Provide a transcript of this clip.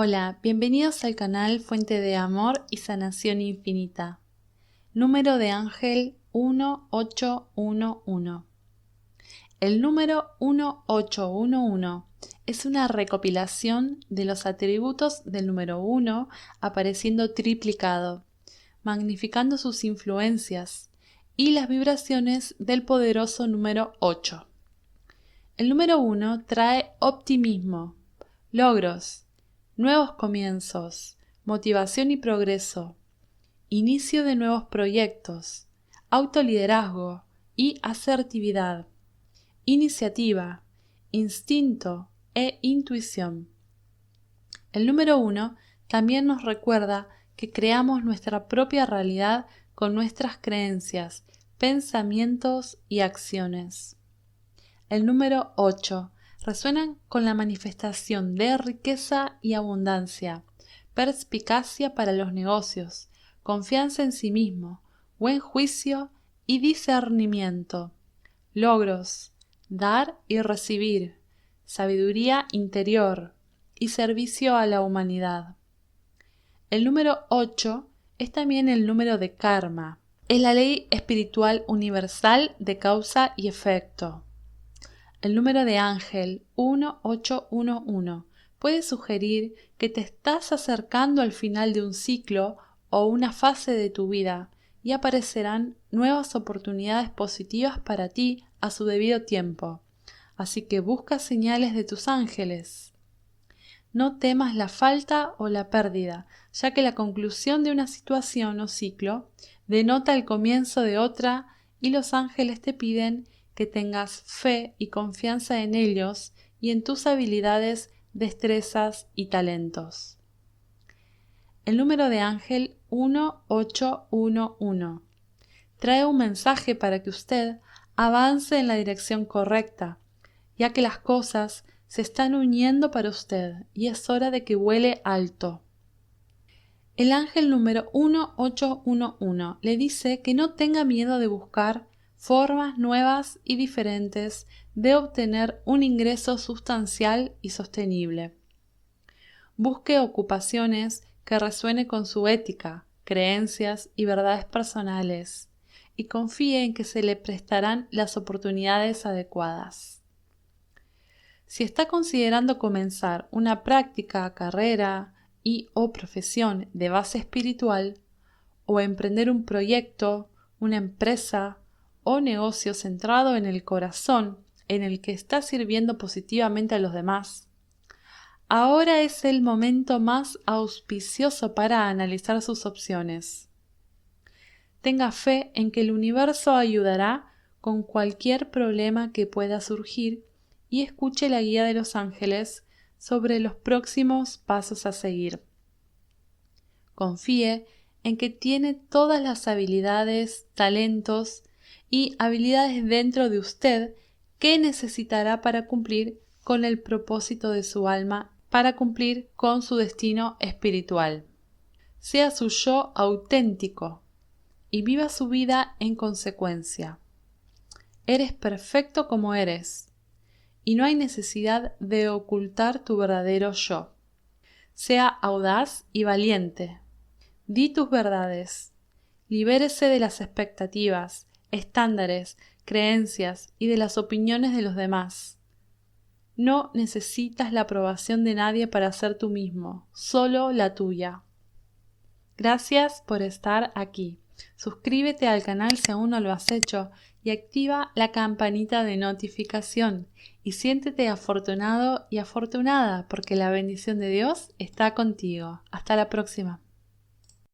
Hola, bienvenidos al canal Fuente de Amor y Sanación Infinita. Número de ángel 1811. El número 1811 es una recopilación de los atributos del número 1 apareciendo triplicado, magnificando sus influencias y las vibraciones del poderoso número 8. El número 1 trae optimismo, logros, nuevos comienzos, motivación y progreso, inicio de nuevos proyectos, autoliderazgo y asertividad, iniciativa, instinto e intuición. El número uno también nos recuerda que creamos nuestra propia realidad con nuestras creencias, pensamientos y acciones. El número 8 resuenan con la manifestación de riqueza y abundancia, perspicacia para los negocios, confianza en sí mismo, buen juicio y discernimiento, logros, dar y recibir, sabiduría interior y servicio a la humanidad. El número 8 es también el número de karma. Es la ley espiritual universal de causa y efecto. El número de ángel 1811 puede sugerir que te estás acercando al final de un ciclo o una fase de tu vida y aparecerán nuevas oportunidades positivas para ti a su debido tiempo. Así que busca señales de tus ángeles. No temas la falta o la pérdida, ya que la conclusión de una situación o ciclo denota el comienzo de otra y los ángeles te piden que tengas fe y confianza en ellos y en tus habilidades, destrezas y talentos. El número de ángel 1811 trae un mensaje para que usted avance en la dirección correcta, ya que las cosas se están uniendo para usted y es hora de que vuele alto. El ángel número 1811 le dice que no tenga miedo de buscar formas nuevas y diferentes de obtener un ingreso sustancial y sostenible. Busque ocupaciones que resuene con su ética, creencias y verdades personales y confíe en que se le prestarán las oportunidades adecuadas. Si está considerando comenzar una práctica, carrera y o profesión de base espiritual, o emprender un proyecto, una empresa o negocio centrado en el corazón, en el que está sirviendo positivamente a los demás. Ahora es el momento más auspicioso para analizar sus opciones. Tenga fe en que el universo ayudará con cualquier problema que pueda surgir y escuche la guía de los ángeles sobre los próximos pasos a seguir. Confíe en que tiene todas las habilidades, talentos y habilidades dentro de usted que necesitará para cumplir con el propósito de su alma, para cumplir con su destino espiritual. Sea su yo auténtico y viva su vida en consecuencia. Eres perfecto como eres y no hay necesidad de ocultar tu verdadero yo. Sea audaz y valiente. Di tus verdades. Libérese de las expectativas estándares, creencias y de las opiniones de los demás. No necesitas la aprobación de nadie para ser tú mismo, solo la tuya. Gracias por estar aquí. Suscríbete al canal si aún no lo has hecho y activa la campanita de notificación y siéntete afortunado y afortunada porque la bendición de Dios está contigo. Hasta la próxima.